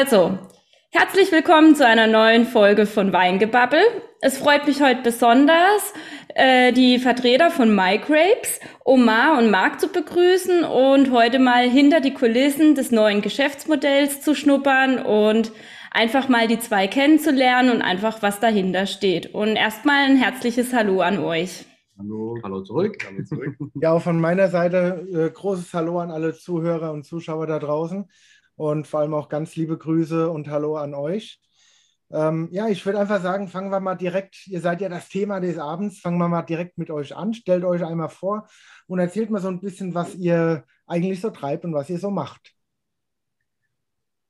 Also, herzlich willkommen zu einer neuen Folge von Weingebabbel. Es freut mich heute besonders, äh, die Vertreter von MyGrapes, Omar und Marc zu begrüßen und heute mal hinter die Kulissen des neuen Geschäftsmodells zu schnuppern und einfach mal die zwei kennenzulernen und einfach was dahinter steht. Und erstmal ein herzliches Hallo an euch. Hallo, hallo zurück. Hallo zurück. Ja, auch von meiner Seite äh, großes Hallo an alle Zuhörer und Zuschauer da draußen und vor allem auch ganz liebe Grüße und Hallo an euch. Ähm, ja, ich würde einfach sagen, fangen wir mal direkt, ihr seid ja das Thema des Abends, fangen wir mal direkt mit euch an, stellt euch einmal vor und erzählt mal so ein bisschen, was ihr eigentlich so treibt und was ihr so macht.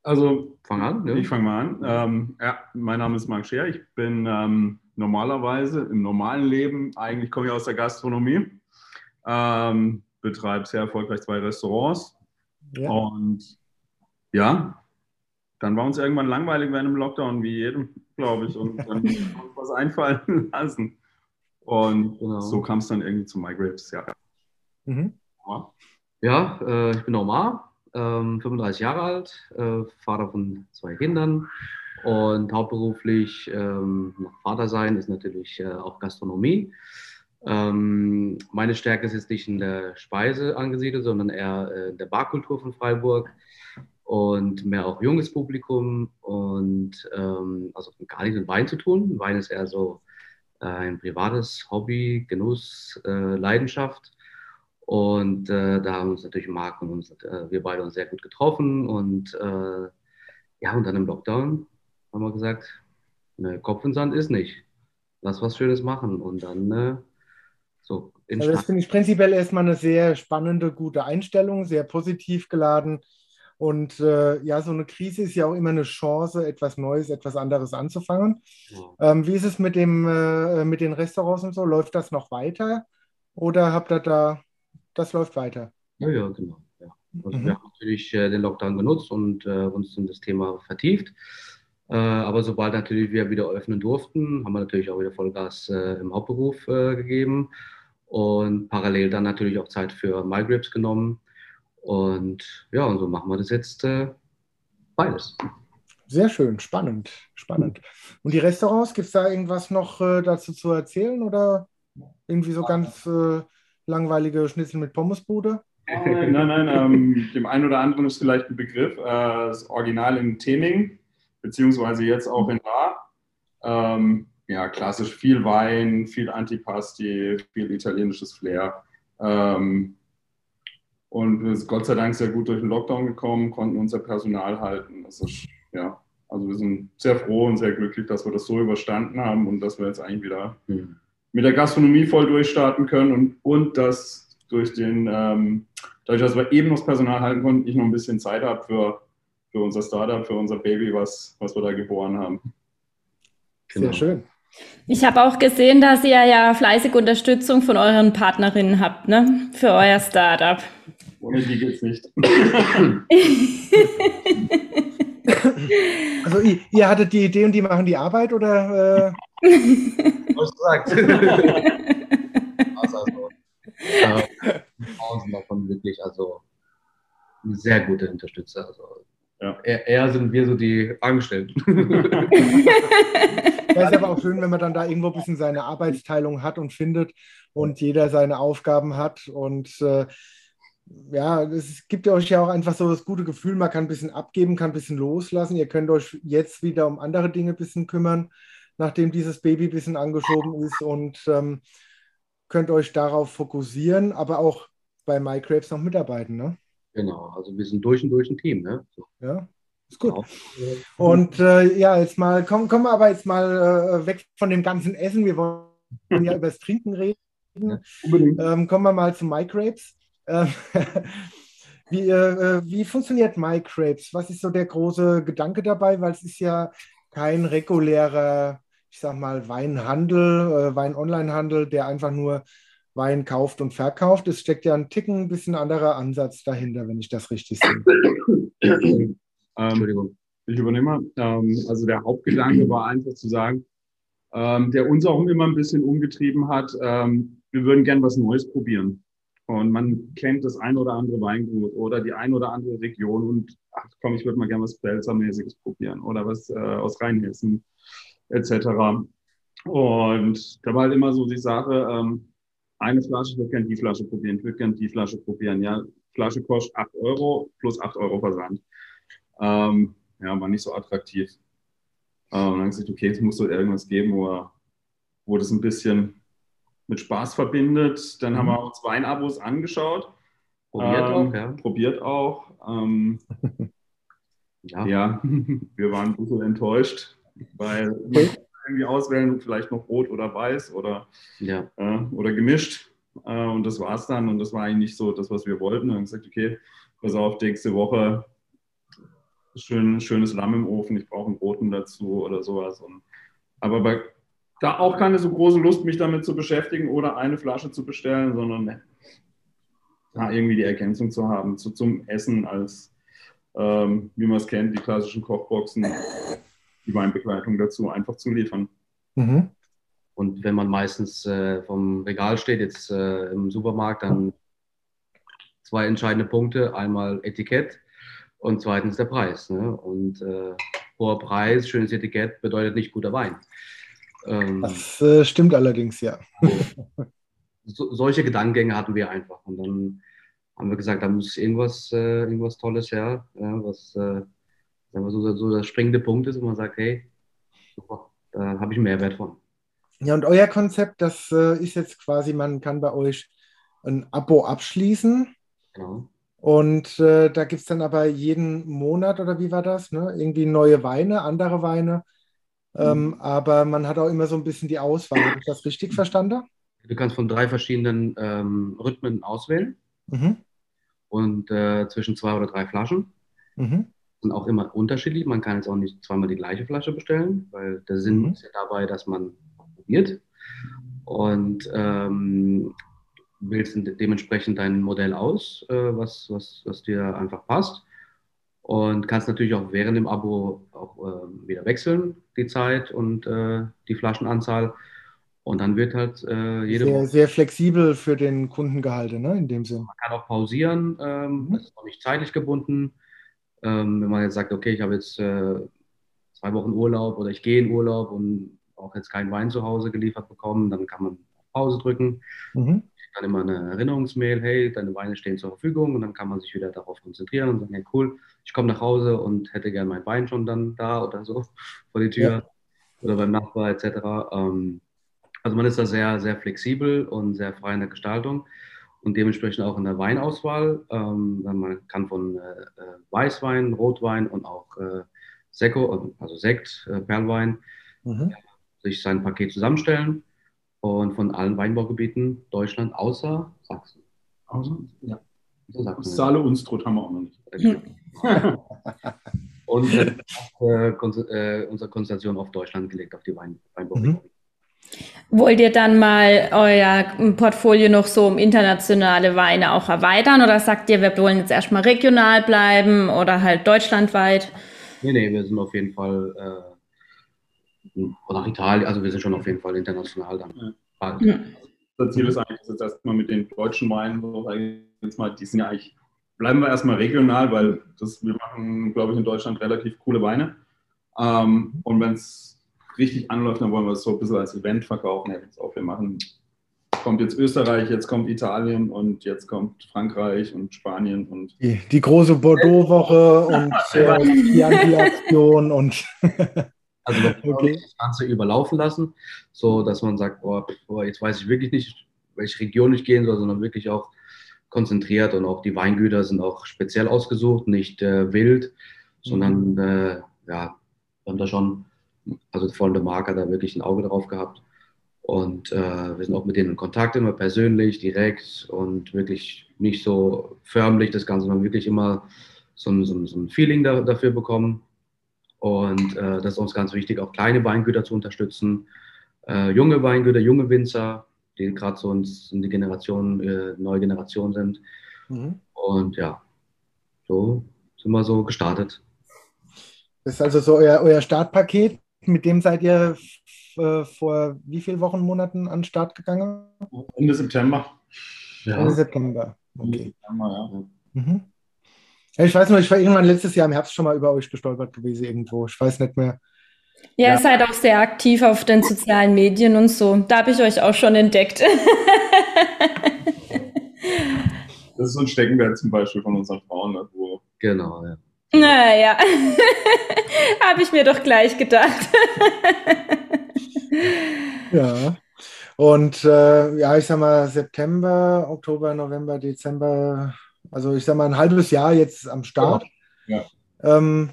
Also, fang an. Ne? Ich fange mal an. Ähm, ja, mein Name ist Marc Scher. Ich bin ähm, normalerweise im normalen Leben, eigentlich komme ich aus der Gastronomie, ähm, betreibe sehr erfolgreich zwei Restaurants. Ja. Und ja, dann war uns irgendwann langweilig während dem Lockdown, wie jedem, glaube ich. Und dann uns was einfallen lassen. Und genau. so kam es dann irgendwie zu MyGrapes, ja. Mhm. Ja, äh, ich bin Omar, ähm, 35 Jahre alt, äh, Vater von zwei Kindern und hauptberuflich ähm, Vater sein ist natürlich äh, auch Gastronomie. Ähm, meine Stärke ist jetzt nicht in der Speise angesiedelt, sondern eher äh, in der Barkultur von Freiburg und mehr auch junges Publikum und ähm, also gar nichts mit Wein zu tun. Wein ist eher so äh, ein privates Hobby, Genuss, äh, Leidenschaft. Und äh, da haben uns natürlich Marc und uns, äh, wir beide uns sehr gut getroffen. Und äh, ja, und dann im Lockdown haben wir gesagt, ne, Kopf in Sand ist nicht. Lass was Schönes machen. Und dann äh, so. Also das finde ich prinzipiell erstmal eine sehr spannende, gute Einstellung, sehr positiv geladen. Und äh, ja, so eine Krise ist ja auch immer eine Chance, etwas Neues, etwas anderes anzufangen. Ja. Ähm, wie ist es mit, dem, äh, mit den Restaurants und so? Läuft das noch weiter? Oder habt ihr da das läuft weiter. Ja, ja, genau. Ja. Also mhm. Wir haben natürlich äh, den Lockdown genutzt und äh, uns in das Thema vertieft. Äh, aber sobald natürlich wir wieder öffnen durften, haben wir natürlich auch wieder Vollgas äh, im Hauptberuf gegeben und parallel dann natürlich auch Zeit für MyGrips genommen. Und ja, und so machen wir das jetzt äh, beides. Sehr schön, spannend, spannend. Und die Restaurants, gibt es da irgendwas noch dazu zu erzählen oder irgendwie so ganz langweilige Schnitzel mit Pommesbude? Nein, nein, nein. Ähm, dem einen oder anderen ist vielleicht ein Begriff. Äh, das Original in Tening, beziehungsweise jetzt auch in Bar. Ähm, ja, klassisch viel Wein, viel Antipasti, viel italienisches Flair. Ähm, und wir sind Gott sei Dank sehr gut durch den Lockdown gekommen, konnten unser Personal halten. Das ist, ja, also wir sind sehr froh und sehr glücklich, dass wir das so überstanden haben und dass wir jetzt eigentlich wieder mhm mit der Gastronomie voll durchstarten können und, und dass durch den, ähm, dadurch, dass wir eben noch das Personal halten konnten, ich noch ein bisschen Zeit habe für, für unser Startup, für unser Baby, was, was wir da geboren haben. Genau. Sehr schön. Ich habe auch gesehen, dass ihr ja fleißig Unterstützung von euren Partnerinnen habt, ne? Für euer Startup. Ohne die geht es nicht. also ihr, ihr, hattet die Idee und die machen die Arbeit oder? Äh? Was sagt? also, also äh, sind davon wirklich also sehr gute Unterstützer. Also ja. eher, eher, sind wir so die Angestellten. Das ist aber auch schön, wenn man dann da irgendwo ein bisschen seine Arbeitsteilung hat und findet und jeder seine Aufgaben hat und äh, ja, es gibt euch ja auch einfach so das gute Gefühl, man kann ein bisschen abgeben, kann ein bisschen loslassen. Ihr könnt euch jetzt wieder um andere Dinge ein bisschen kümmern, nachdem dieses Baby ein bisschen angeschoben ist und ähm, könnt euch darauf fokussieren, aber auch bei MyCrabes noch mitarbeiten, ne? Genau, also wir sind durch und durch ein Team, ne? So. Ja, ist gut. Genau. Und äh, ja, jetzt mal, kommen, kommen wir aber jetzt mal äh, weg von dem ganzen Essen. Wir wollen ja über das Trinken reden. Ja, ähm, kommen wir mal zu MyCrabes. Ähm, wie, äh, wie funktioniert MyCrabes? Was ist so der große Gedanke dabei? Weil es ist ja kein regulärer, ich sag mal, Weinhandel, äh, Wein-Online-Handel, der einfach nur Wein kauft und verkauft. Es steckt ja ein Ticken ein bisschen anderer Ansatz dahinter, wenn ich das richtig sehe. Ähm, Entschuldigung. Ich übernehme. Ähm, also der Hauptgedanke war einfach zu sagen, ähm, der uns auch immer ein bisschen umgetrieben hat, ähm, wir würden gern was Neues probieren. und man kennt das ein oder andere Weingut oder die ein oder andere Region und ach komm, ich würde mal gerne was Pfälzermäßiges probieren oder was äh, aus Rheinhessen etc. Und da war halt immer so die Sache, ähm, eine Flasche, ich würde gerne die Flasche probieren, ich würde gerne die Flasche probieren. Ja, Flasche kostet 8 Euro plus 8 Euro Versand. Ähm, ja, war nicht so attraktiv. Äh, und dann gesagt, okay, es muss so irgendwas geben, wo, wo das ein bisschen mit Spaß verbindet. Dann mhm. haben wir uns Weinabos angeschaut. Probiert ähm, auch, ja. Probiert auch. Ähm, ja. ja. wir waren ein bisschen enttäuscht, weil man irgendwie auswählen, vielleicht noch rot oder weiß oder, ja. äh, oder gemischt. Äh, und das war es dann. Und das war eigentlich nicht so das, was wir wollten. Und gesagt, okay, pass auf, nächste Woche schön, schönes Lamm im Ofen, ich brauche einen roten dazu oder sowas. Und, aber bei da auch keine so große Lust, mich damit zu beschäftigen oder eine Flasche zu bestellen, sondern da irgendwie die Ergänzung zu haben zu, zum Essen als, ähm, wie man es kennt, die klassischen Kochboxen, die Weinbegleitung dazu einfach zu liefern. Mhm. Und wenn man meistens äh, vom Regal steht, jetzt äh, im Supermarkt, dann zwei entscheidende Punkte. Einmal Etikett und zweitens der Preis. Ne? Und äh, hoher Preis, schönes Etikett bedeutet nicht guter Wein. Ähm, das äh, stimmt allerdings, ja. So, solche Gedankengänge hatten wir einfach. Und dann haben wir gesagt, da muss irgendwas, äh, irgendwas Tolles her, ja, was äh, so, so der springende Punkt ist, wo man sagt, hey, super, da habe ich einen Mehrwert von. Ja, und euer Konzept, das äh, ist jetzt quasi, man kann bei euch ein Abo abschließen. Genau. Und äh, da gibt es dann aber jeden Monat, oder wie war das? Ne? Irgendwie neue Weine, andere Weine. Ähm, mhm. aber man hat auch immer so ein bisschen die Auswahl. Habe ich das richtig verstanden? Du kannst von drei verschiedenen ähm, Rhythmen auswählen mhm. und äh, zwischen zwei oder drei Flaschen. Mhm. Sind auch immer unterschiedlich. Man kann jetzt auch nicht zweimal die gleiche Flasche bestellen, weil der Sinn mhm. ist ja dabei, dass man probiert und ähm, wählst dementsprechend dein Modell aus, äh, was, was, was dir einfach passt und kannst natürlich auch während dem Abo auch äh, wieder wechseln, die Zeit und äh, die Flaschenanzahl. Und dann wird halt äh, jede sehr. Sehr flexibel für den Kunden gehalten, ne, in dem Sinn. Man kann auch pausieren, ähm, mhm. das ist auch nicht zeitlich gebunden. Ähm, wenn man jetzt sagt, okay, ich habe jetzt äh, zwei Wochen Urlaub oder ich gehe in Urlaub und auch jetzt keinen Wein zu Hause geliefert bekommen, dann kann man Pause drücken. Mhm dann immer eine Erinnerungsmail, hey, deine Weine stehen zur Verfügung und dann kann man sich wieder darauf konzentrieren und sagen, hey, cool, ich komme nach Hause und hätte gern mein Wein schon dann da oder so vor die Tür ja. oder beim Nachbar etc. Ähm, also man ist da sehr, sehr flexibel und sehr frei in der Gestaltung und dementsprechend auch in der Weinauswahl. Ähm, man kann von äh, äh Weißwein, Rotwein und auch äh, Sekko, also Sekt, äh, Perlwein, mhm. sich sein Paket zusammenstellen und von allen Weinbaugebieten Deutschland außer Sachsen. Außer? Ja. Sachsen. Saale Unstrut haben wir auch noch nicht. und äh, äh, unsere Konzentration auf Deutschland gelegt, auf die Wein Weinbaugebiete. Mhm. Wollt ihr dann mal euer Portfolio noch so um internationale Weine auch erweitern oder sagt ihr, wir wollen jetzt erstmal regional bleiben oder halt deutschlandweit? Nee, nee, wir sind auf jeden Fall äh, oder Italien, also wir sind schon auf jeden Fall international dann. Ja. Das Ziel ist eigentlich, dass erstmal mit den deutschen Weinen, jetzt mal, die sind ja eigentlich, bleiben wir erstmal regional, weil das, wir machen, glaube ich, in Deutschland relativ coole Weine. Ähm, und wenn es richtig anläuft, dann wollen wir es so ein bisschen als Event verkaufen. Ja, auch wir machen, kommt jetzt Österreich, jetzt kommt Italien und jetzt kommt Frankreich und Spanien und. Die, die große Bordeaux-Woche und äh, die Anti-Aktion und. Also okay. das Ganze überlaufen lassen, so dass man sagt, boah, boah, jetzt weiß ich wirklich nicht, welche Region ich gehen soll, sondern wirklich auch konzentriert und auch die Weingüter sind auch speziell ausgesucht, nicht äh, wild, sondern mhm. äh, ja, wir haben da schon, also vor allem der Marker da wirklich ein Auge drauf gehabt. Und äh, wir sind auch mit denen in Kontakt, immer persönlich, direkt und wirklich nicht so förmlich das Ganze, sondern wirklich immer so ein, so ein, so ein Feeling da, dafür bekommen. Und äh, das ist uns ganz wichtig, auch kleine Weingüter zu unterstützen, äh, junge Weingüter, junge Winzer, die gerade so in, in die Generation, äh, neue Generation sind. Mhm. Und ja, so sind wir so gestartet. Das ist also so euer, euer Startpaket. Mit dem seid ihr äh, vor wie vielen Wochen, Monaten an den Start gegangen? Ende September. Ja. Ende September. Okay. Ja. Mhm. Ja, ich weiß nur, ich war irgendwann letztes Jahr im Herbst schon mal über euch gestolpert gewesen irgendwo. Ich weiß nicht mehr. Ja, ja. ihr seid auch sehr aktiv auf den sozialen Medien und so. Da habe ich euch auch schon entdeckt. das ist so ein Steckenwert zum Beispiel von unseren Frauen. Ne, wo genau, ja. Naja, habe ich mir doch gleich gedacht. ja. Und äh, ja, ich sag mal, September, Oktober, November, Dezember, also ich sag mal ein halbes Jahr jetzt am Start. Ja. Ähm,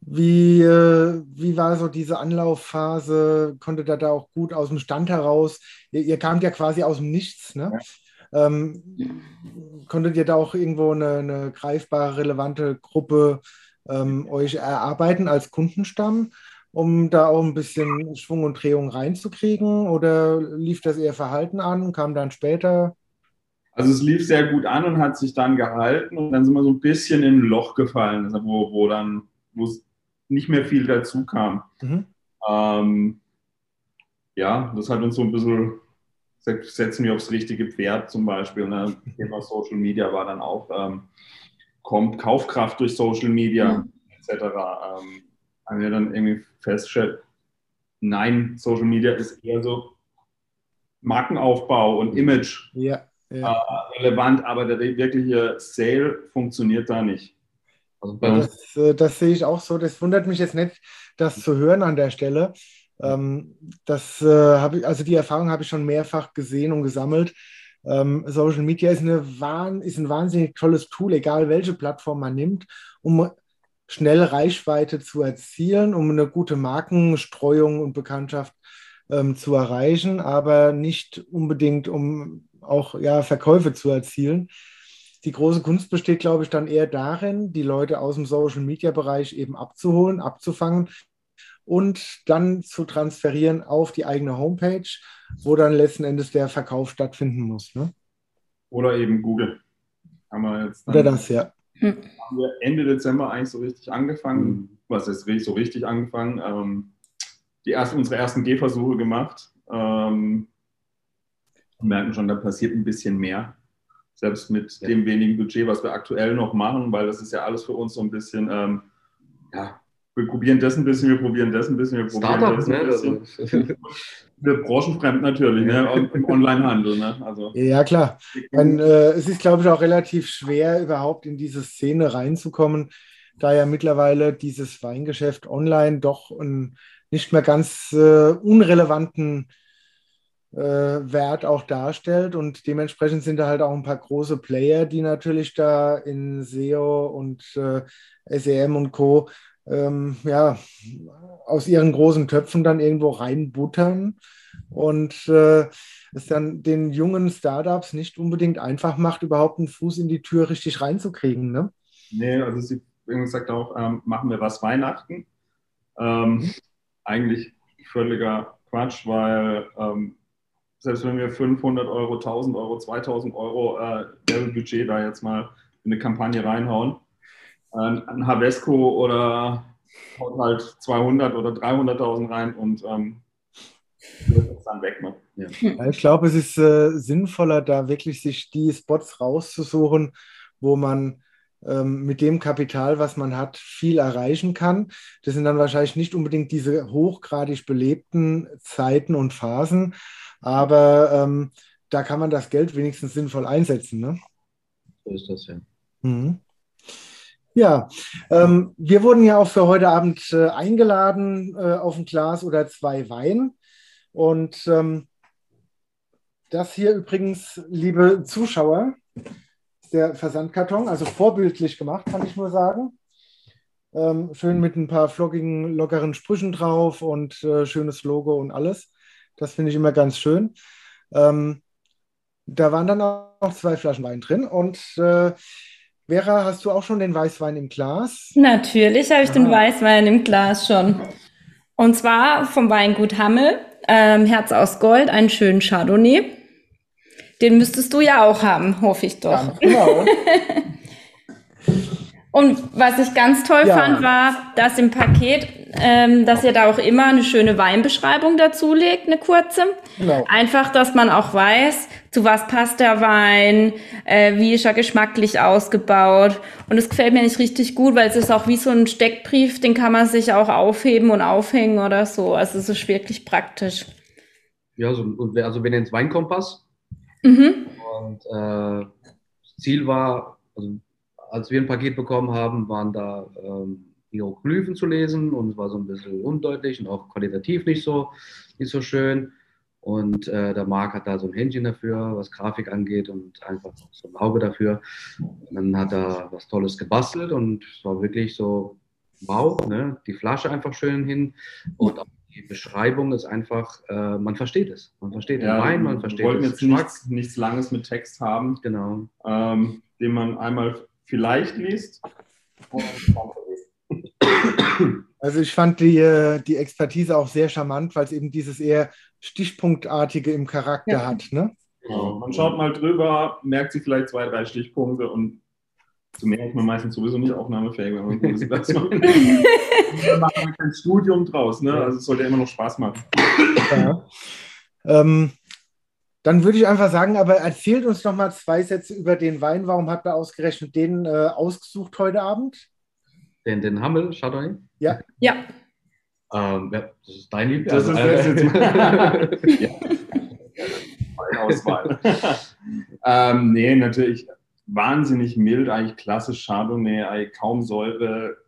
wie, äh, wie war so diese Anlaufphase? Konntet ihr da auch gut aus dem Stand heraus? Ihr, ihr kamt ja quasi aus dem Nichts, ne? Ja. Ähm, konntet ihr da auch irgendwo eine, eine greifbare, relevante Gruppe ähm, euch erarbeiten als Kundenstamm, um da auch ein bisschen Schwung und Drehung reinzukriegen? Oder lief das eher verhalten an, kam dann später? Also es lief sehr gut an und hat sich dann gehalten und dann sind wir so ein bisschen in ein Loch gefallen, also wo, wo dann, wo es nicht mehr viel dazu kam. Mhm. Ähm, ja, das hat uns so ein bisschen, setzen wir aufs richtige Pferd zum Beispiel. Ne? Thema Social Media war dann auch, ähm, kommt Kaufkraft durch Social Media mhm. etc. Ähm, haben wir dann irgendwie festgestellt, nein, Social Media ist eher so Markenaufbau und Image. Ja ja. äh, relevant, aber der wirkliche Sale funktioniert da nicht. Also das, äh, das, sehe ich auch so. Das wundert mich jetzt nicht, das zu hören an der Stelle. Ähm, das äh, habe ich, also die Erfahrung habe ich schon mehrfach gesehen und gesammelt. Ähm, Social Media ist, eine, ist ein wahnsinnig tolles Tool, egal welche Plattform man nimmt, um schnell Reichweite zu erzielen, um eine gute Markenstreuung und Bekanntschaft ähm, zu erreichen, aber nicht unbedingt, um auch ja, Verkäufe zu erzielen. Die große Kunst besteht, glaube ich, dann eher darin, die Leute aus dem Social-Media-Bereich eben abzuholen, abzufangen und dann zu transferieren auf die eigene Homepage, wo dann letzten Endes der Verkauf stattfinden muss. Ne? Oder eben Google. Haben wir jetzt Oder das, ja. Haben wir Ende Dezember eigentlich so richtig angefangen, mhm. was ist so richtig angefangen, ähm, die ersten, unsere ersten Gehversuche gemacht. Ähm, merken schon, da passiert ein bisschen mehr. Selbst mit ja. dem wenigen Budget, was wir aktuell noch machen, weil das ist ja alles für uns so ein bisschen, ähm, ja, wir probieren das ein bisschen, wir probieren das ein bisschen, wir probieren Startup, das ein ne? bisschen. Also. wir branchenfremd natürlich, ne? im Onlinehandel. Ne? Also, ja, klar. Man, äh, es ist, glaube ich, auch relativ schwer, überhaupt in diese Szene reinzukommen, da ja mittlerweile dieses Weingeschäft online doch einen nicht mehr ganz äh, unrelevanten äh, Wert auch darstellt. Und dementsprechend sind da halt auch ein paar große Player, die natürlich da in SEO und äh, SEM und Co. Ähm, ja, aus ihren großen Töpfen dann irgendwo reinbuttern und äh, es dann den jungen Startups nicht unbedingt einfach macht, überhaupt einen Fuß in die Tür richtig reinzukriegen. Ne? Nee, also sie sagt auch, ähm, machen wir was Weihnachten. Ähm, eigentlich völliger Quatsch, weil ähm, selbst wenn wir 500 Euro, 1000 Euro, 2000 Euro äh, Budget da jetzt mal in eine Kampagne reinhauen, ein Havesco oder haut halt 200 oder 300.000 rein und ähm, dann weg. Ne? Ja. Ich glaube, es ist äh, sinnvoller, da wirklich sich die Spots rauszusuchen, wo man ähm, mit dem Kapital, was man hat, viel erreichen kann. Das sind dann wahrscheinlich nicht unbedingt diese hochgradig belebten Zeiten und Phasen, aber ähm, da kann man das Geld wenigstens sinnvoll einsetzen. Ne? So ist das ja. Mhm. Ja, ähm, wir wurden ja auch für heute Abend äh, eingeladen äh, auf ein Glas oder zwei Wein. Und ähm, das hier übrigens, liebe Zuschauer, ist der Versandkarton, also vorbildlich gemacht, kann ich nur sagen. Ähm, schön mit ein paar flockigen, lockeren Sprüchen drauf und äh, schönes Logo und alles. Das finde ich immer ganz schön. Ähm, da waren dann auch zwei Flaschen Wein drin. Und äh, Vera, hast du auch schon den Weißwein im Glas? Natürlich habe ich Aha. den Weißwein im Glas schon. Und zwar vom Weingut Hammel, ähm, Herz aus Gold, einen schönen Chardonnay. Den müsstest du ja auch haben, hoffe ich doch. Ja, genau. Und was ich ganz toll ja. fand, war, dass im Paket, ähm, dass ihr da auch immer eine schöne Weinbeschreibung dazu legt, eine kurze. Genau. Einfach, dass man auch weiß, zu was passt der Wein, äh, wie ist er geschmacklich ausgebaut. Und es gefällt mir nicht richtig gut, weil es ist auch wie so ein Steckbrief, den kann man sich auch aufheben und aufhängen oder so. Also es ist wirklich praktisch. Ja, also, also wenn ihr ins Weinkompass mhm. und äh, Ziel war, also als wir ein Paket bekommen haben, waren da ähm, Hieroglyphen zu lesen und es war so ein bisschen undeutlich und auch qualitativ nicht so, nicht so schön. Und äh, der Marc hat da so ein Händchen dafür, was Grafik angeht und einfach so ein Auge dafür. Und dann hat er was Tolles gebastelt und es war wirklich so, wow, ne? die Flasche einfach schön hin und auch die Beschreibung ist einfach, äh, man versteht es. Man versteht ja, den Wein, man versteht Wir wollten jetzt nichts, nichts Langes mit Text haben, genau. Ähm, den man einmal vielleicht liest. Also ich fand die, äh, die Expertise auch sehr charmant, weil es eben dieses eher Stichpunktartige im Charakter ja. hat. Ne? Genau. Man schaut mal drüber, merkt sich vielleicht zwei, drei Stichpunkte und zu mehr ist man meistens sowieso nicht aufnahmefähig, wenn man eine Situation Wir machen kein Studium draus, ne? Also es sollte ja immer noch Spaß machen. Ja. Ähm, dann würde ich einfach sagen, aber erzählt uns noch mal zwei Sätze über den Wein. Warum habt ihr ausgerechnet den äh, ausgesucht heute Abend? Den, den Hammel Chardonnay? Ja. Ja. Ähm, ja. Das ist dein Liebling. Das also, ist jetzt mal. ja. Auswahl. ähm, nee, natürlich wahnsinnig mild, eigentlich klassisch Chardonnay, eigentlich kaum Säure,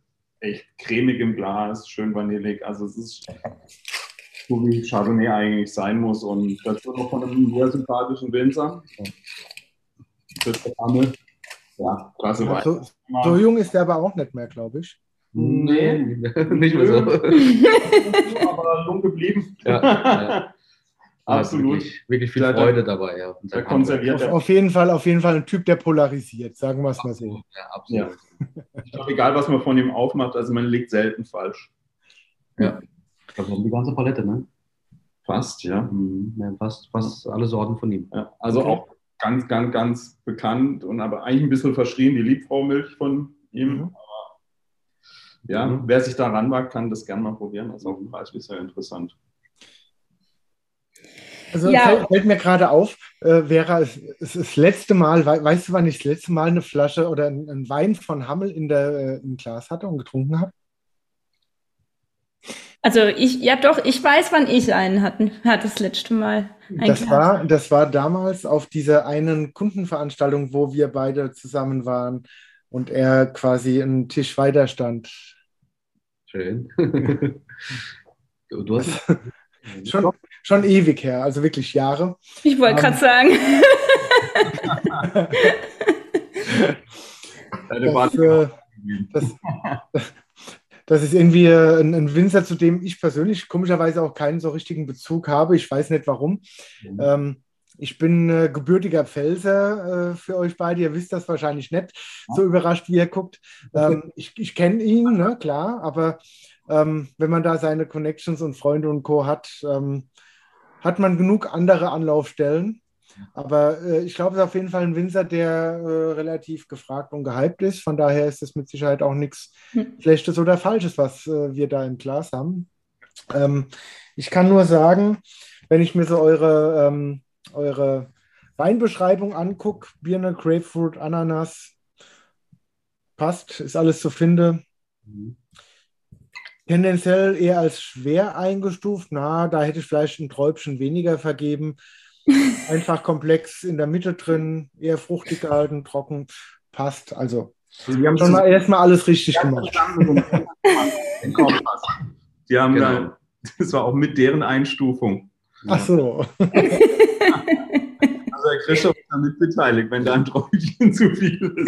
echt cremig im Glas, schön vanillig. Also es ist so wie Chardonnay eigentlich sein muss. Und das wird auch von einem sehr sympathischen Winzer. Ja, klasse Wein. So, so, jung ist der aber auch nicht mehr, glaube ich. Nee, nicht mehr so. aber jung geblieben. Ja, ja. Absolut. Wirklich, wirklich viel Freude dabei. Ja. Der konserviert auf, auf, jeden Fall, auf jeden Fall ein Typ, der polarisiert, sagen wir es mal so. Ja, absolut. Ja. Ich glaube, egal was man von ihm aufmacht, also man liegt selten falsch. Ja. Haben die ganze Palette, ne? Fast, ja. Mhm. ja fast, fast alle Sorten von ihm. Ja, also okay. auch ganz, ganz, ganz bekannt und aber eigentlich ein bisschen verschrien, die Liebfraumilch von ihm. Mhm. Aber, ja, mhm. wer sich da ranwagt, kann das gerne mal probieren. Also auch ein Preis bisher interessant. Also ja. fällt, mir gerade auf, äh, Vera, es ist das letzte Mal, weißt du, wann ich das letzte Mal eine Flasche oder einen Wein von Hammel in der, äh, im Glas hatte und getrunken habe? Also ich, ja doch, ich weiß, wann ich einen hatte, hatte das letzte Mal. Das war, das war damals auf dieser einen Kundenveranstaltung, wo wir beide zusammen waren und er quasi einen Tisch weiter stand. Schön. du, hast schon, schon ewig her, also wirklich Jahre. Ich wollte gerade sagen. das, äh, das, das ist irgendwie äh, ein, ein, Winzer, zu dem ich persönlich komischerweise auch keinen so richtigen Bezug habe. Ich weiß nicht warum. Mhm. Ähm, ich bin äh, gebürtiger Pfälzer äh, für euch beide. Ihr wisst das wahrscheinlich nicht, so überrascht, wie ihr guckt. Ähm, ich ich kenne ihn, ne, klar, aber ähm, wenn man da seine Connections und Freunde und Co. hat, ähm, hat man genug andere Anlaufstellen. Aber äh, ich glaube, es ist auf jeden Fall ein Winzer, der äh, relativ gefragt und gehypt ist. Von daher ist es mit Sicherheit auch nichts hm. Schlechtes oder Falsches, was äh, wir da im Glas haben. Ähm, ich kann nur sagen, wenn ich mir so eure, ähm, eure Weinbeschreibung angucke, Birne, Grapefruit, Ananas, passt, ist alles zu finden. Mhm. Tendenziell eher als schwer eingestuft. Na, da hätte ich vielleicht ein Träubchen weniger vergeben. Einfach komplex in der Mitte drin, eher fruchtig gehalten, trocken, passt. Also, Sie haben schon mal erstmal alles richtig gemacht. Die haben genau. da, das war auch mit deren Einstufung. Ach so. Also Herr Christoph ist damit beteiligt, wenn da ein Träubchen zu viel ist.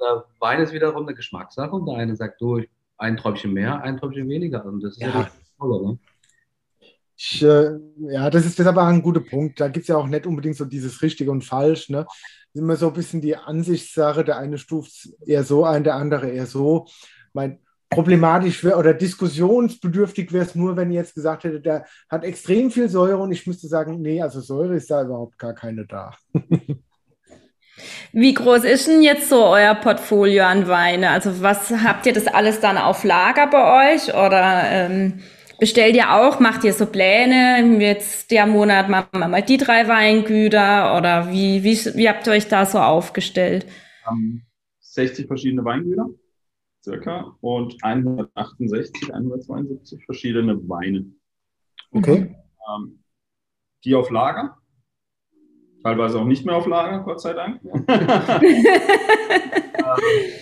der Wein ist wiederum eine Geschmackssache und der eine sagt, du, ein Träubchen mehr, ein Träubchen weniger. Und das ist ja, ja das Tolle, ne? Ich, äh, ja, das ist, ist aber ein guter Punkt. Da gibt es ja auch nicht unbedingt so dieses richtig und falsch. Ne? Das ist immer so ein bisschen die Ansichtssache. Der eine stuft eher so ein, der andere eher so. Mein, problematisch wär, oder diskussionsbedürftig wäre es nur, wenn ihr jetzt gesagt hättet, der hat extrem viel Säure und ich müsste sagen, nee, also Säure ist da überhaupt gar keine da. Wie groß ist denn jetzt so euer Portfolio an Weine? Also was habt ihr das alles dann auf Lager bei euch oder ähm, bestellt ihr auch, macht ihr so Pläne, jetzt der Monat machen wir mal die drei Weingüter oder wie, wie, wie habt ihr euch da so aufgestellt? Um, 60 verschiedene Weingüter circa und 168, 172 verschiedene Weine. Okay. Ähm, die auf Lager, teilweise auch nicht mehr auf Lager, Gott sei Dank. Ähm,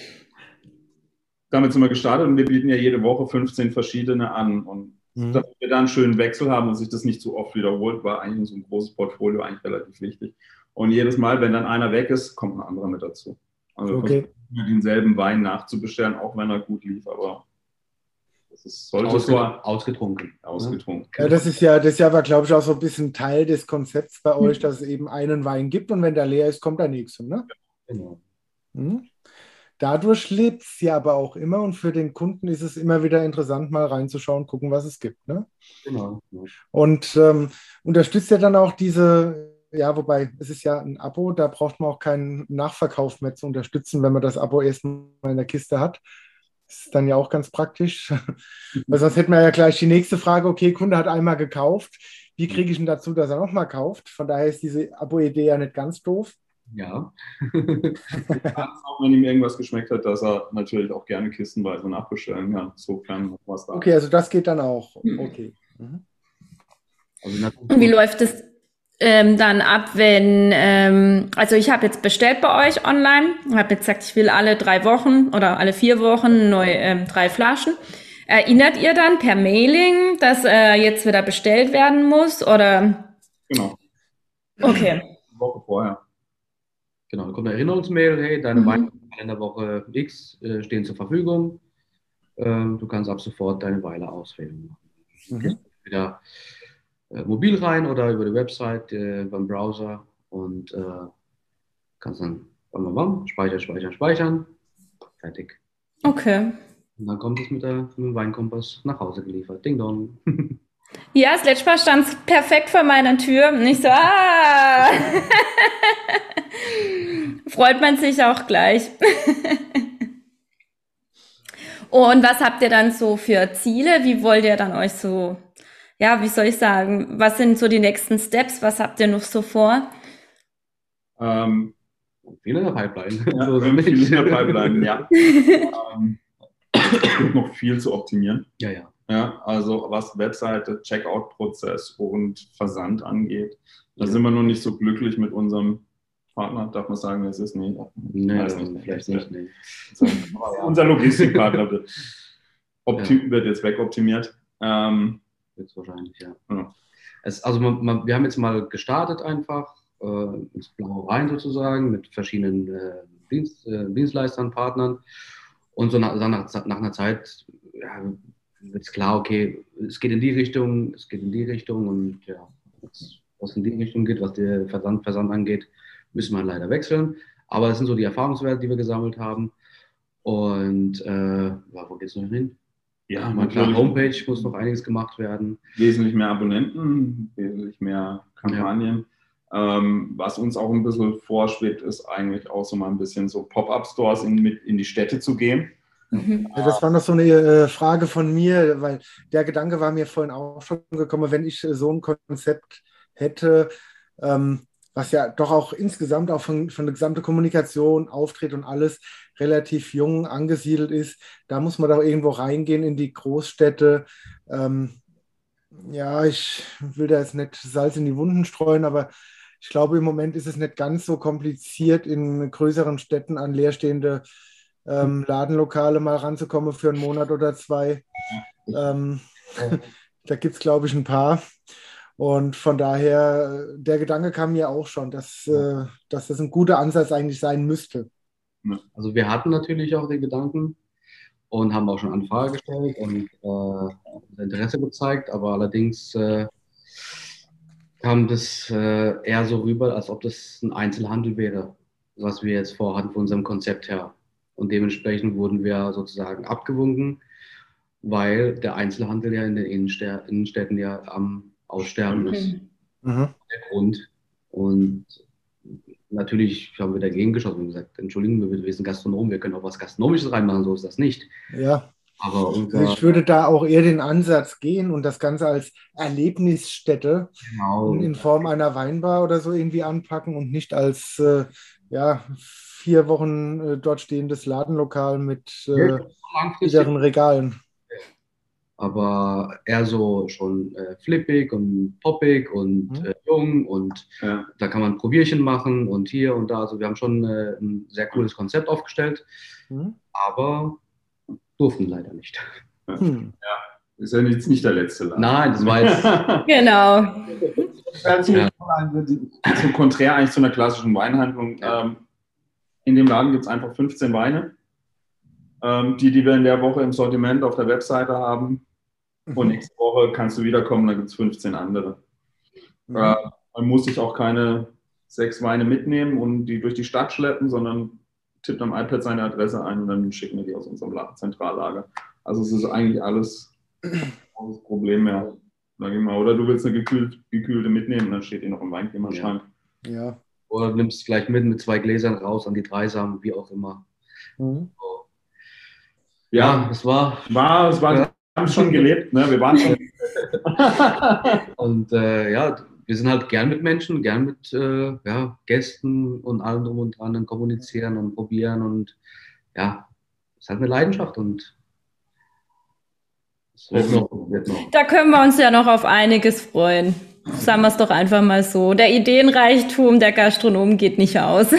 damit sind wir gestartet und wir bieten ja jede Woche 15 verschiedene an. Und mhm. dass wir da einen schönen Wechsel haben und sich das nicht zu oft wiederholt, war eigentlich in so ein großes Portfolio eigentlich relativ wichtig. Und jedes Mal, wenn dann einer weg ist, kommt ein anderer mit dazu. Also okay. denselben Wein nachzubestellen, auch wenn er gut lief, aber das ist, sollte Ausge so ausgetrunken. ausgetrunken. Ja, das ist ja, das ist ja aber, glaube ich, auch so ein bisschen Teil des Konzepts bei euch, dass es eben einen Wein gibt und wenn der leer ist, kommt der nächste. Ne? Genau. Mhm. Dadurch lebt es ja aber auch immer und für den Kunden ist es immer wieder interessant, mal reinzuschauen, gucken, was es gibt. Ne? Genau. Und ähm, unterstützt ja dann auch diese, ja, wobei es ist ja ein Abo, da braucht man auch keinen Nachverkauf mehr zu unterstützen, wenn man das Abo erstmal in der Kiste hat. Das ist dann ja auch ganz praktisch. Weil sonst hätten wir ja gleich die nächste Frage, okay, Kunde hat einmal gekauft, wie kriege ich ihn dazu, dass er nochmal kauft? Von daher ist diese Abo-Idee ja nicht ganz doof. Ja. auch wenn ihm irgendwas geschmeckt hat, dass er natürlich auch gerne kistenweise nachbestellen kann. So kann was da. Okay, also das geht dann auch. Okay. Mhm. Also Und wie läuft es ähm, dann ab, wenn, ähm, also ich habe jetzt bestellt bei euch online, habe jetzt gesagt, ich will alle drei Wochen oder alle vier Wochen neu ähm, drei Flaschen. Erinnert ihr dann per Mailing, dass äh, jetzt wieder bestellt werden muss oder? Genau. Okay. Eine Woche vorher. Genau, dann kommt eine Erinnerungsmail, hey, deine mhm. Weine in der Woche X äh, stehen zur Verfügung. Ähm, du kannst ab sofort deine Weile auswählen. Mhm. Wieder äh, mobil rein oder über die Website äh, beim Browser und äh, kannst dann bam, bam, bam, speichern, speichern, speichern. Fertig. Okay. Und dann kommt es mit, der, mit dem Weinkompass nach Hause geliefert. Ding dong. Ja, das letzte Mal stand es perfekt vor meiner Tür. Und ich so, ah! Freut man sich auch gleich. Und was habt ihr dann so für Ziele? Wie wollt ihr dann euch so, ja, wie soll ich sagen, was sind so die nächsten Steps? Was habt ihr noch so vor? Ähm, viel in der Pipeline. Ja, also, viel in der Pipeline, ja. ähm, es gibt noch viel zu optimieren. Ja, ja. Ja, also was Webseite, Checkout-Prozess und Versand angeht, da ja. sind wir noch nicht so glücklich mit unserem Partner, darf man sagen, es ist nicht. Nee, weiß nicht, vielleicht nicht. Nee. Unser Logistikpartner wird, ja. wird jetzt wegoptimiert. Ähm, jetzt wahrscheinlich, ja. ja. Es, also man, man, wir haben jetzt mal gestartet einfach äh, ins Blaue rein sozusagen mit verschiedenen äh, Dienst, äh, Dienstleistern, Partnern. Und so nach, nach, nach einer Zeit ja, wird es klar, okay, es geht in die Richtung, es geht in die Richtung und ja, was in die Richtung geht, was der Versand, Versand angeht, müssen wir leider wechseln. Aber es sind so die Erfahrungswerte, die wir gesammelt haben. Und äh, wo geht es noch hin? Ja, mal klar, Homepage muss noch einiges gemacht werden. Wesentlich mehr Abonnenten, wesentlich mehr Kampagnen. Ja. Ähm, was uns auch ein bisschen vorschwebt, ist eigentlich auch so mal ein bisschen so Pop-up-Stores in, in die Städte zu gehen. Mhm. Das war noch so eine äh, Frage von mir, weil der Gedanke war mir vorhin auch schon gekommen, wenn ich so ein Konzept hätte, ähm, was ja doch auch insgesamt auch von, von der gesamten Kommunikation, Auftritt und alles relativ jung angesiedelt ist. Da muss man doch irgendwo reingehen in die Großstädte. Ähm, ja, ich will da jetzt nicht Salz in die Wunden streuen, aber ich glaube, im Moment ist es nicht ganz so kompliziert, in größeren Städten an leerstehende ähm, Ladenlokale mal ranzukommen für einen Monat oder zwei. Ähm, da gibt es, glaube ich, ein paar. Und von daher, der Gedanke kam mir auch schon, dass, äh, dass das ein guter Ansatz eigentlich sein müsste. Also wir hatten natürlich auch den Gedanken und haben auch schon Anfrage gestellt und äh, Interesse gezeigt, aber allerdings äh, kam das äh, eher so rüber, als ob das ein Einzelhandel wäre, was wir jetzt vorhatten von unserem Konzept her. Und dementsprechend wurden wir sozusagen abgewunken, weil der Einzelhandel ja in den Innenstädten ja am Aussterben okay. ist. Mhm. Der Grund. Und natürlich haben wir dagegen geschossen und gesagt, entschuldigen wir, wir sind Gastronomen, wir können auch was Gastronomisches reinmachen, so ist das nicht. Ja. Aber unser, Also ich würde da auch eher den Ansatz gehen und das Ganze als Erlebnisstätte genau, in Form einer Weinbar oder so irgendwie anpacken und nicht als äh, ja, vier Wochen äh, dort stehendes Ladenlokal mit äh, sicheren Regalen. Aber eher so schon äh, flippig und poppig und Mhm. äh, jung und Ja. da kann man Probierchen machen und hier und da. Also wir haben schon äh, ein sehr cooles Konzept aufgestellt, Hm? aber durften leider nicht. Hm. Ist ja jetzt nicht der letzte Laden. Nein, das war jetzt Genau. Also, Ja. so konträr eigentlich zu einer klassischen Weinhandlung. Ja. Ähm, in dem Laden gibt es einfach 15 Weine, ähm, die, die wir in der Woche im Sortiment auf der Webseite haben. Und nächste Woche kannst du wiederkommen, da gibt es 15 andere. Mhm. Äh, man muss sich auch keine sechs Weine mitnehmen und die durch die Stadt schleppen, sondern tippt am iPad seine Adresse ein und dann schicken wir die aus unserem La- Zentrallager. Also es ist eigentlich alles kein Problem mehr. Sag ich mal. Oder du willst eine gekühlt, gekühlte mitnehmen, dann steht die noch im Weinklimaschrank. Ja. oder nimmst vielleicht mit mit zwei Gläsern raus an die Dreisam, wie auch immer. Hm. Ja, Ja, es war war, es war, Ja. Wir haben es schon gelebt, ne? wir waren schon. und äh, ja, wir sind halt gern mit Menschen, gern mit äh, ja, Gästen und allem drum und dran und kommunizieren und probieren und ja, es ist halt eine Leidenschaft und es wird noch, wird noch. Da können wir uns ja noch auf einiges freuen. Sagen wir es doch einfach mal so. Der Ideenreichtum der Gastronomen geht nicht aus.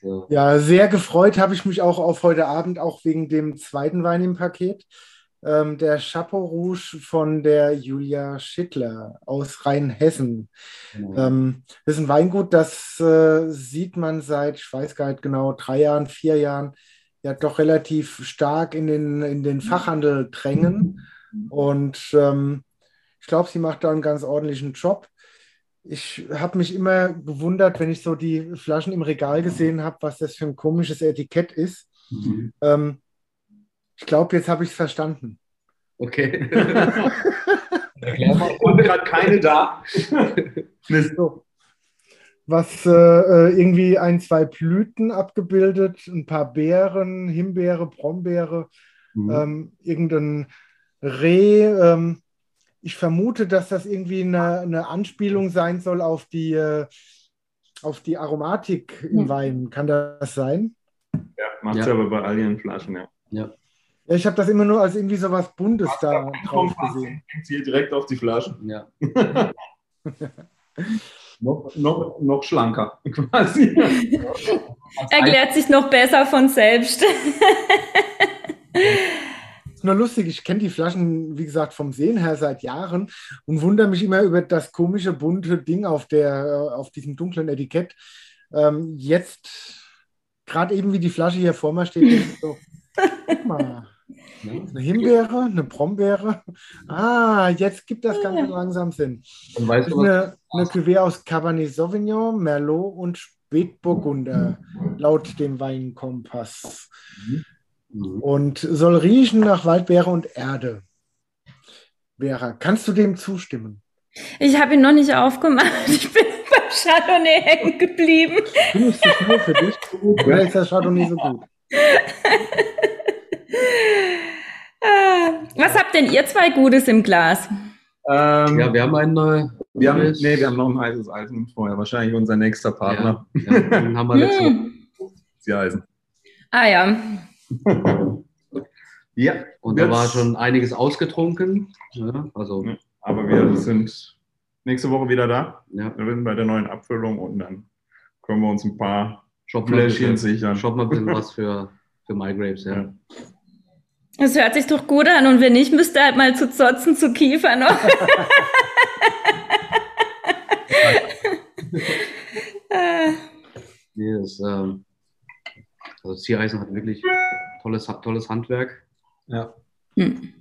So. Ja, sehr gefreut habe ich mich auch auf heute Abend, auch wegen dem zweiten Wein im Paket. Ähm, der Chapeau Rouge von der Julia Schittler aus Rheinhessen. Genau. Ähm, das ist ein Weingut, das äh, sieht man seit, ich weiß gar nicht genau, drei Jahren, vier Jahren, ja doch relativ stark in den, in den Fachhandel drängen. Und ähm, ich glaube, sie macht da einen ganz ordentlichen Job. Ich habe mich immer gewundert, wenn ich so die Flaschen im Regal gesehen habe, was das für ein komisches Etikett ist. Mhm. Ähm, ich glaube, jetzt habe ich es verstanden. Okay. Und gerade keine da. So. Was äh, äh, irgendwie ein, zwei Blüten abgebildet, ein paar Beeren, Himbeere, Brombeere, Mhm. ähm, irgendein Reh. Ähm, ich vermute, dass das irgendwie eine, eine Anspielung sein soll auf die, äh, auf die Aromatik im Hm. Wein. Kann das sein? Ja, macht sie Ja. aber bei all ihren Flaschen, ja. Ja. Ja, ich habe das immer nur als irgendwie so was Buntes da drauf gesehen. hängt sie direkt auf die Flaschen. ja. Noch, noch, noch schlanker, quasi. Erklärt sich noch besser von selbst. Ist nur lustig, ich kenne die Flaschen, wie gesagt, vom Sehen her seit Jahren und wundere mich immer über das komische bunte Ding auf, der, äh, auf diesem dunklen Etikett. Ähm, jetzt, gerade eben wie die Flasche hier vor mir steht, so, guck mal, eine Himbeere, eine Brombeere. Ah, jetzt gibt das Ganze langsam Sinn. Und weißt du eine, eine Cuvée aus Cabernet Sauvignon, Merlot und Spätburgunder, laut dem Weinkompass. Mhm. Und soll riechen nach Waldbeere und Erde. Vera, kannst du dem zustimmen? Ich habe ihn noch nicht aufgemacht. Ich bin beim Chardonnay hängen geblieben. Findest du es nur für dich so gut oder ist der Chardonnay so gut? Was habt denn ihr zwei Gutes im Glas? Ähm, Ja, wir haben einen. Äh, wir haben, nee, wir haben noch ein heißes Eisen vorher. Wahrscheinlich unser nächster Partner. Ja, ja, den haben wir. Hm. Sie Eisen. Ah ja. Ja. Und da war schon einiges ausgetrunken. Ja, also, Ja. Aber wir sind nächste Woche wieder da. ja, Wir sind bei der neuen Abfüllung und dann können wir uns ein paar Fläschchen sichern. shoppen wir ein bisschen was für, für MyGrapes, ja. Ja. Das hört sich doch gut an. Und wenn nicht, müsst ihr halt mal zu Zotzen, zu Kiefer noch. Das, ähm, also Ziereisen hat wirklich tolles, tolles Handwerk. Ja. hm.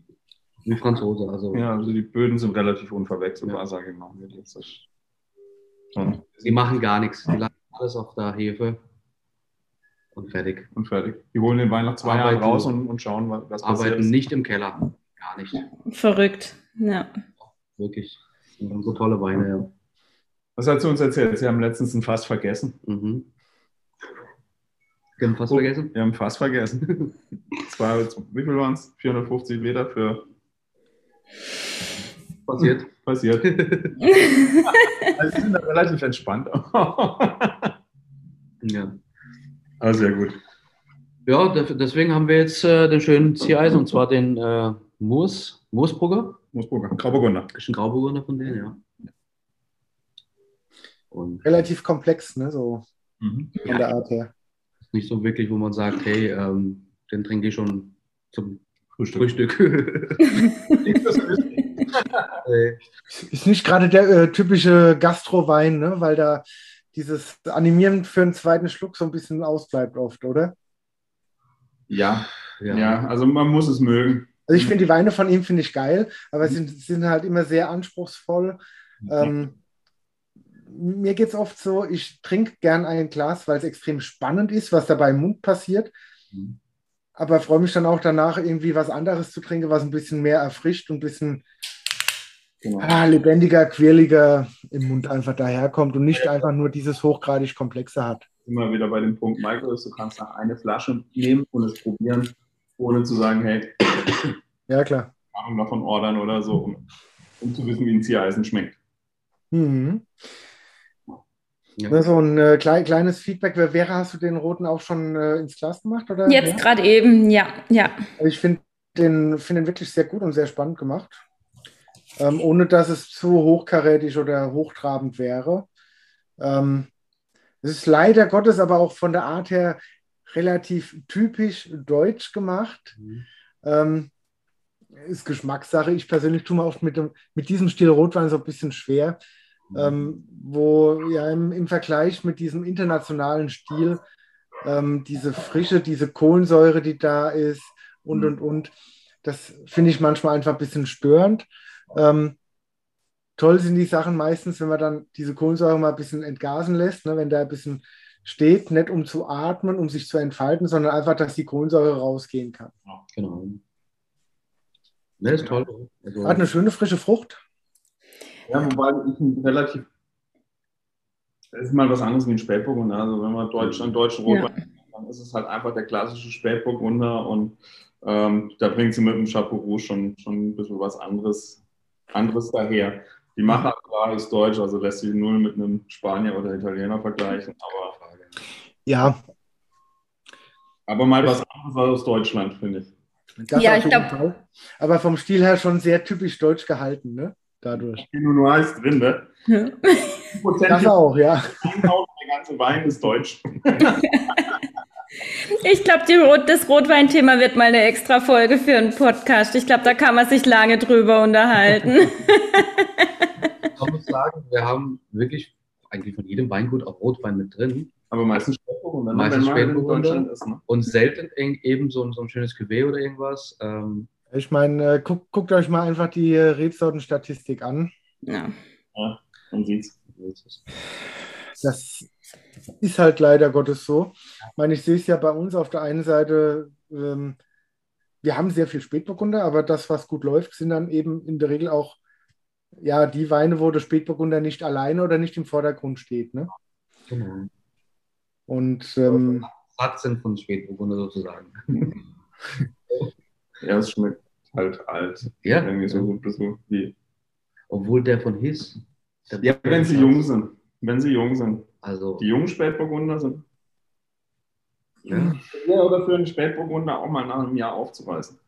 Franzose, also ja, also die Böden sind relativ unverwechselbar, sage ich mal. Das ist schon die machen gar nichts. Die lassen alles auf der Hefe und fertig. und fertig. Die holen den Wein nach zwei Jahren Arbeiten- raus und, und schauen, was, passiert. Arbeiten nicht im Keller. Gar nicht. Verrückt. Ja. Wirklich. Das sind so tolle Weine, ja. Was hat sie uns erzählt? Sie haben letztens ein Fass vergessen. Mhm. Wir haben Fass oh, vergessen? Wir haben Fass vergessen. Zwei, wie viel waren es? 450 Liter für. Passiert. Passiert. also sie sind da relativ entspannt. ja. Aber sehr gut. Ja, deswegen haben wir jetzt äh, den schönen Ziereis und zwar den äh, Moos, Moosbrugger. Moosbrugger, Grauburgunder. Ist ein Grauburgunder von denen, ja. Und Relativ komplex, ne, so mhm. von ja. der Art her. Nicht so wirklich, wo man sagt, hey, ähm, den trinke ich schon zum Frühstück. Frühstück. ist nicht gerade der äh, typische Gastrowein, ne? weil da dieses Animieren für einen zweiten Schluck so ein bisschen ausbleibt oft, oder? Ja, ja, ja also man muss es mögen. Also ich finde die Weine von ihm finde ich geil, aber sie sind, sind halt immer sehr anspruchsvoll. Mhm. Ähm, mir geht es oft so, ich trinke gern ein Glas, weil es extrem spannend ist, was dabei im Mund passiert. Mhm. Aber freue mich dann auch danach, irgendwie was anderes zu trinken, was ein bisschen mehr erfrischt und ein bisschen genau. ah, lebendiger, quirliger im Mund einfach daherkommt und nicht einfach nur dieses hochgradig Komplexe hat. Immer wieder bei dem Punkt, Michael, du kannst nach eine Flasche nehmen und es probieren, ohne zu sagen, hey, ja klar. Ahnung davon ordern oder so, um, um zu wissen, wie ein Ziereisen schmeckt. Mhm. Ja. So ein äh, klein, kleines Feedback. Wäre, hast du den roten auch schon äh, ins Glas gemacht? Oder? Jetzt gerade eben, ja. ja. Also ich finde den, find den wirklich sehr gut und sehr spannend gemacht. Ähm, ohne dass es zu hochkarätig oder hochtrabend wäre. Ähm, es ist leider Gottes aber auch von der Art her relativ typisch deutsch gemacht. Mhm. Ähm, ist Geschmackssache. Ich persönlich tue mir oft mit, dem, mit diesem Stil Rotwein so ein bisschen schwer ähm, wo ja im, im, Vergleich mit diesem internationalen Stil ähm, diese Frische, diese Kohlensäure, die da ist und, und, und, das finde ich manchmal einfach ein bisschen störend. Ähm, toll sind die Sachen meistens, wenn man dann diese Kohlensäure mal ein bisschen entgasen lässt, ne, wenn da ein bisschen steht, nicht um zu atmen, um sich zu entfalten, sondern einfach, dass die Kohlensäure rausgehen kann. Genau. Das ist toll. Also, Hat eine schöne frische Frucht. Ja, wobei ich ein relativ. Das ist mal was anderes wie ein Spätburgunder. Also, wenn man Deutschland, deutschen Rotwein, ja. dann ist es halt einfach der klassische Spätburgunder und ähm, da bringt sie mit dem Chapeau Rouge schon, schon ein bisschen was anderes, anderes daher. Die Machart klar ist deutsch, also lässt sich null mit einem Spanier oder Italiener vergleichen, aber. Ja. Aber mal was anderes aus Deutschland, finde ich. Das ja, ich glaube. Aber vom Stil her schon sehr typisch deutsch gehalten, ne? Dadurch. Pinot Noir ist drin, ne? Ja. Das auch, ja. Der ganze Wein ist deutsch. Ich glaube, das Rotweinthema wird mal eine extra Folge für einen Podcast. Ich glaube, da kann man sich lange drüber unterhalten. Ich muss sagen, wir haben wirklich eigentlich von jedem Weingut auch Rotwein mit drin. Aber meistens Spätburgunder. Ne? Meistens Spätburgunder. Ne? Und selten eben so, so ein schönes Cuvée oder irgendwas. Ähm, ich meine, äh, guck, guckt euch mal einfach die äh, Rebsortenstatistik an. Ja. Ja, man sieht's. Das ist halt leider Gottes so. Ich meine, ich sehe es ja bei uns auf der einen Seite, ähm, wir haben sehr viel Spätburgunder, aber das, was gut läuft, sind dann eben in der Regel auch ja, die Weine, wo der Spätburgunder nicht alleine oder nicht im Vordergrund steht. Ne? Genau. Und ähm, Satz sind von Spätburgunder sozusagen. Ja, es schmeckt halt alt. Ja. Irgendwie so gut so wie. Obwohl der von His. Der ja, wenn sie jung sind. Wenn sie jung sind. Also. Die jungen Spätburgunder sind. Ja. ja. Oder für einen Spätburgunder auch mal nach einem Jahr aufzureißen.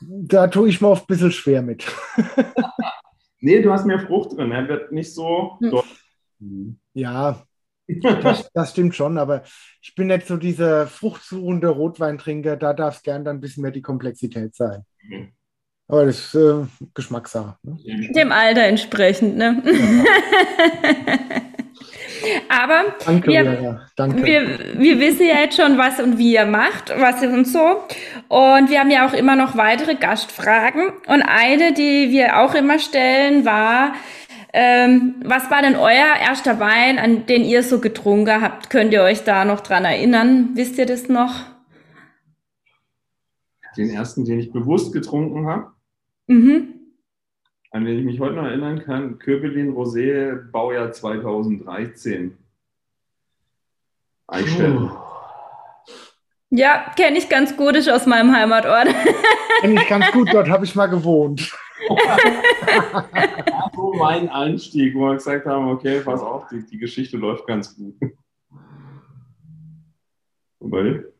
Da tue ich mir oft ein bisschen schwer mit. nee, du hast mehr Frucht drin. Er wird nicht so. Hm. Ja, das, das, stimmt schon, aber ich bin nicht so dieser fruchtsuchende Rotweintrinker, da darf es gern dann ein bisschen mehr die Komplexität sein. Mhm. Aber das ist äh, Geschmackssache. Ne? Dem Alter entsprechend, ne? Aber Danke, wir, Danke. Wir, wir wissen ja jetzt schon, was und wie ihr macht, was ihr und so. Und wir haben ja auch immer noch weitere Gastfragen. Und eine, die wir auch immer stellen, war, ähm, was war denn euer erster Wein, an den ihr so getrunken habt? Könnt ihr euch da noch dran erinnern? Wisst ihr das noch? Den ersten, den ich bewusst getrunken habe. Mhm. an den ich mich heute noch erinnern kann, Köbelin Rosé, Baujahr 2013. Einstellen. Ja, kenne ich ganz gut, ist aus meinem Heimatort. Kenne ich ganz gut, dort habe ich mal gewohnt. so mein Einstieg, wo wir gesagt haben, okay, pass auf, die, die Geschichte läuft ganz gut. Und bei dir?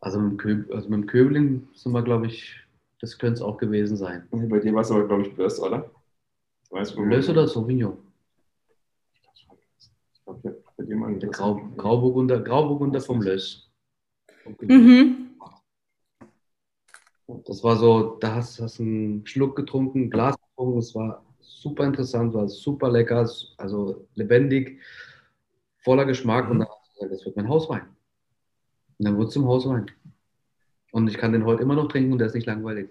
Also mit, dem Köb also mit dem Köbling sind wir, glaube ich, das könnte es auch gewesen sein. Bei dir war es aber, glaube ich, Blöss, oder? Weißt du, Blöss oder Sauvignon? Ich glaube, mal Der Grau, Grauburgunder, Grauburgunder vom Löss. Mhm. Das war so, da hast du einen Schluck getrunken, ein Glas getrunken, es war super interessant, war super lecker, also lebendig, voller Geschmack mhm. und dann hast du gesagt, das wird mein Hauswein. Und dann wurde es zum Hauswein. Und ich kann den heute immer noch trinken und der ist nicht langweilig.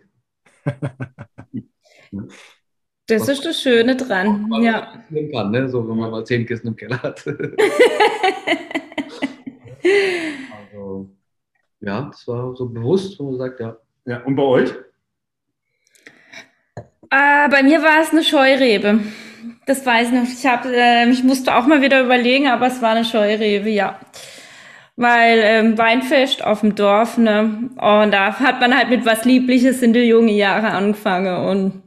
Das Was ist das Schöne dran. Ja. Kann, ne? So, wenn man mal zehn Kisten im Keller hat. also, ja, das war so bewusst, wo man sagt, ja. Ja, und bei euch? Äh, bei mir war es eine Scheurebe. Das weiß ich noch. Ich, hab, äh, ich musste auch mal wieder überlegen, aber es war eine Scheurebe, ja weil ähm, Weinfest auf dem Dorf, ne? Und da hat man halt mit was Liebliches in die jungen Jahre angefangen und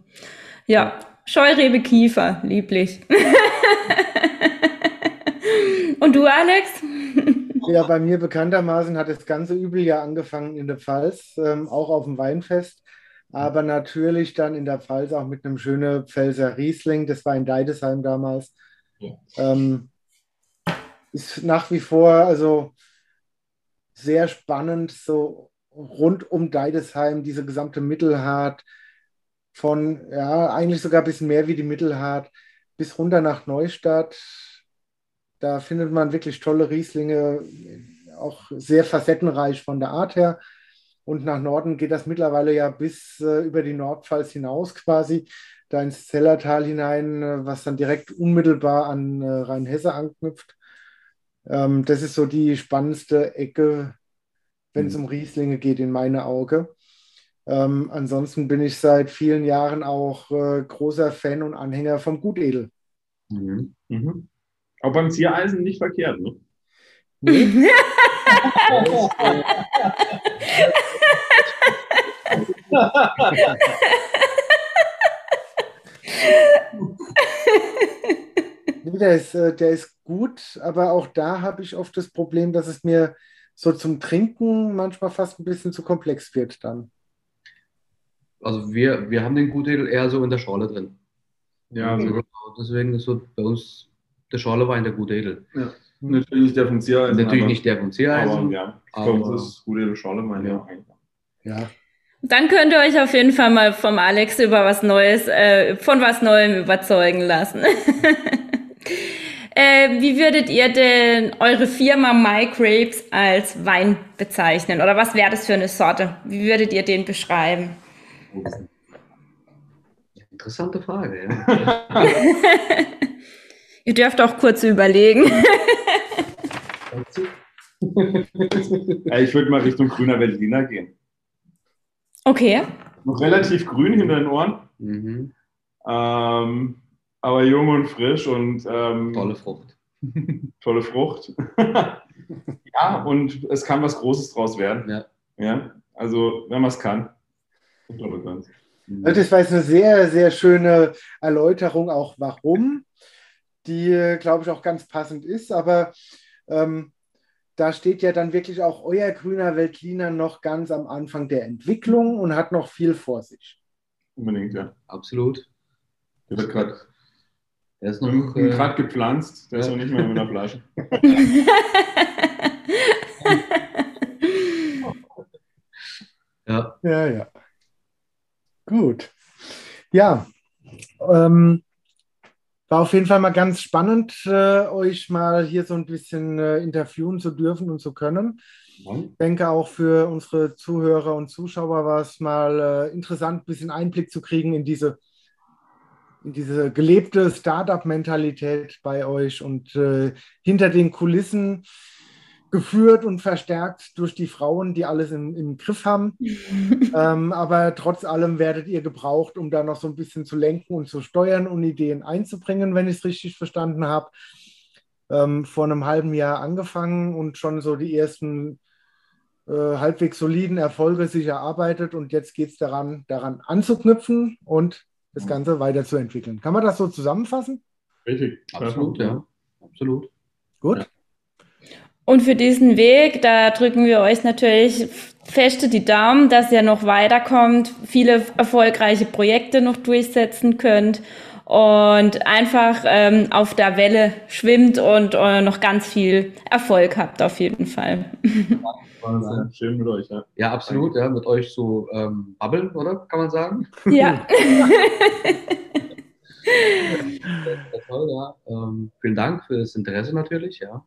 ja, Scheurebe Kiefer, lieblich. und du, Alex? Ja, bei mir bekanntermaßen hat das ganze Übeljahr angefangen in der Pfalz, ähm, auch auf dem Weinfest, aber natürlich dann in der Pfalz auch mit einem schönen Pfälzer Riesling, das war in Deidesheim damals. Ja. Ähm, ist nach wie vor, also sehr spannend, so rund um Deidesheim, diese gesamte Mittelhart, von, ja, eigentlich sogar ein bisschen mehr wie die Mittelhart, bis runter nach Neustadt. Da findet man wirklich tolle Rieslinge, auch sehr facettenreich von der Art her. Und nach Norden geht das mittlerweile ja bis äh, über die Nordpfalz hinaus quasi, da ins Zellertal hinein, äh, was dann direkt unmittelbar an äh, Rheinhesse anknüpft. Ähm, das ist so die spannendste Ecke, wenn es mhm. um Rieslinge geht, in meine Auge. Ähm, ansonsten bin ich seit vielen Jahren auch äh, großer Fan und Anhänger vom Gutedel. Mhm. Mhm. Auch beim Ziereisen nicht verkehrt, ne? Nee. der, ist, äh, der ist gut, aber auch da habe ich oft das Problem, dass es mir so zum Trinken manchmal fast ein bisschen zu komplex wird dann. Also wir, wir haben den Gutedel eher so in der Schorle drin. Ja, also genau. deswegen ist so bei uns der Schorlewein der Gutedel. Ja. Natürlich nicht der von Ziereisen. Natürlich aber, nicht der von Ziereisen. Aber ja, bei uns ist Gutedel Schorlewein ja. ja. Dann könnt ihr euch auf jeden Fall mal vom Alex über was Neues, äh, von was Neuem überzeugen lassen. Äh, wie würdet ihr denn eure Firma My Grapes als Wein bezeichnen? Oder was wäre das für eine Sorte? Wie würdet ihr den beschreiben? Interessante Frage, ja. ihr dürft auch kurz überlegen. ich würde mal Richtung grüner Veltliner gehen. Okay. Noch relativ grün hinter den Ohren. Mhm. Ähm, aber jung und frisch und ähm, tolle Frucht. tolle Frucht. ja, und es kann was Großes draus werden. Ja. ja? Also, wenn man es kann. Das war jetzt eine sehr, sehr schöne Erläuterung, auch warum, die, glaube ich, auch ganz passend ist. Aber ähm, da steht ja dann wirklich auch euer grüner Weltliner noch ganz am Anfang der Entwicklung und hat noch viel vor sich. Unbedingt, ja. Absolut. Der wird gerade der ist noch äh, gerade gepflanzt, der ja. ist noch nicht mehr in der Flasche. ja. Ja, ja. Gut. Ja. Ähm, war auf jeden Fall mal ganz spannend, äh, euch mal hier so ein bisschen äh, interviewen zu dürfen und zu können. Ich denke auch für unsere Zuhörer und Zuschauer war es mal äh, interessant, ein bisschen Einblick zu kriegen in diese diese gelebte Startup-Mentalität bei euch und äh, hinter den Kulissen geführt und verstärkt durch die Frauen, die alles im, im Griff haben. ähm, aber trotz allem werdet ihr gebraucht, um da noch so ein bisschen zu lenken und zu steuern und Ideen einzubringen, wenn ich es richtig verstanden habe. Ähm, vor einem halben Jahr angefangen und schon so die ersten äh, halbwegs soliden Erfolge sich erarbeitet und jetzt geht es daran, daran anzuknüpfen und das Ganze weiterzuentwickeln. Kann man das so zusammenfassen? Richtig. Absolut, ja. Absolut. Gut. Ja. Und für diesen Weg, da drücken wir euch natürlich feste die Daumen, dass ihr noch weiterkommt, viele erfolgreiche Projekte noch durchsetzen könnt und einfach ähm, auf der Welle schwimmt und äh, noch ganz viel Erfolg habt auf jeden Fall. Wahnsinn. Schön mit euch, ja. Ja, absolut, ja, mit euch so ähm, babbeln, oder? Kann man sagen? Ja. ja toll, ja. Ähm, vielen Dank für das Interesse natürlich, ja.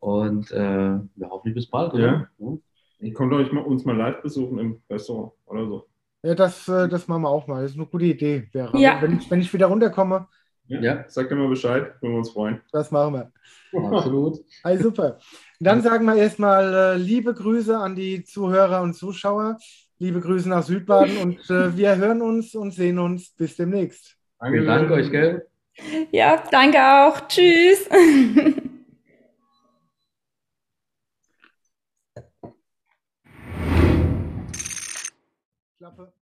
Und äh, wir hoffen bis bald, oder? Ja. ja. Kommt euch mal, uns mal live besuchen im Restaurant oder so. Ja, das, äh, das machen wir auch mal. Das ist eine gute Idee. Wäre. Ja. Wenn, ich, wenn ich wieder runterkomme. Ja, ja. sagt immer Bescheid, würden wir uns freuen. Das machen wir. Absolut. Also super. Dann sagen wir erstmal äh, liebe Grüße an die Zuhörer und Zuschauer. Liebe Grüße nach Südbaden und äh, wir hören uns und sehen uns bis demnächst. Danke, danke euch, gell? Ja, danke auch. Tschüss. Klappe.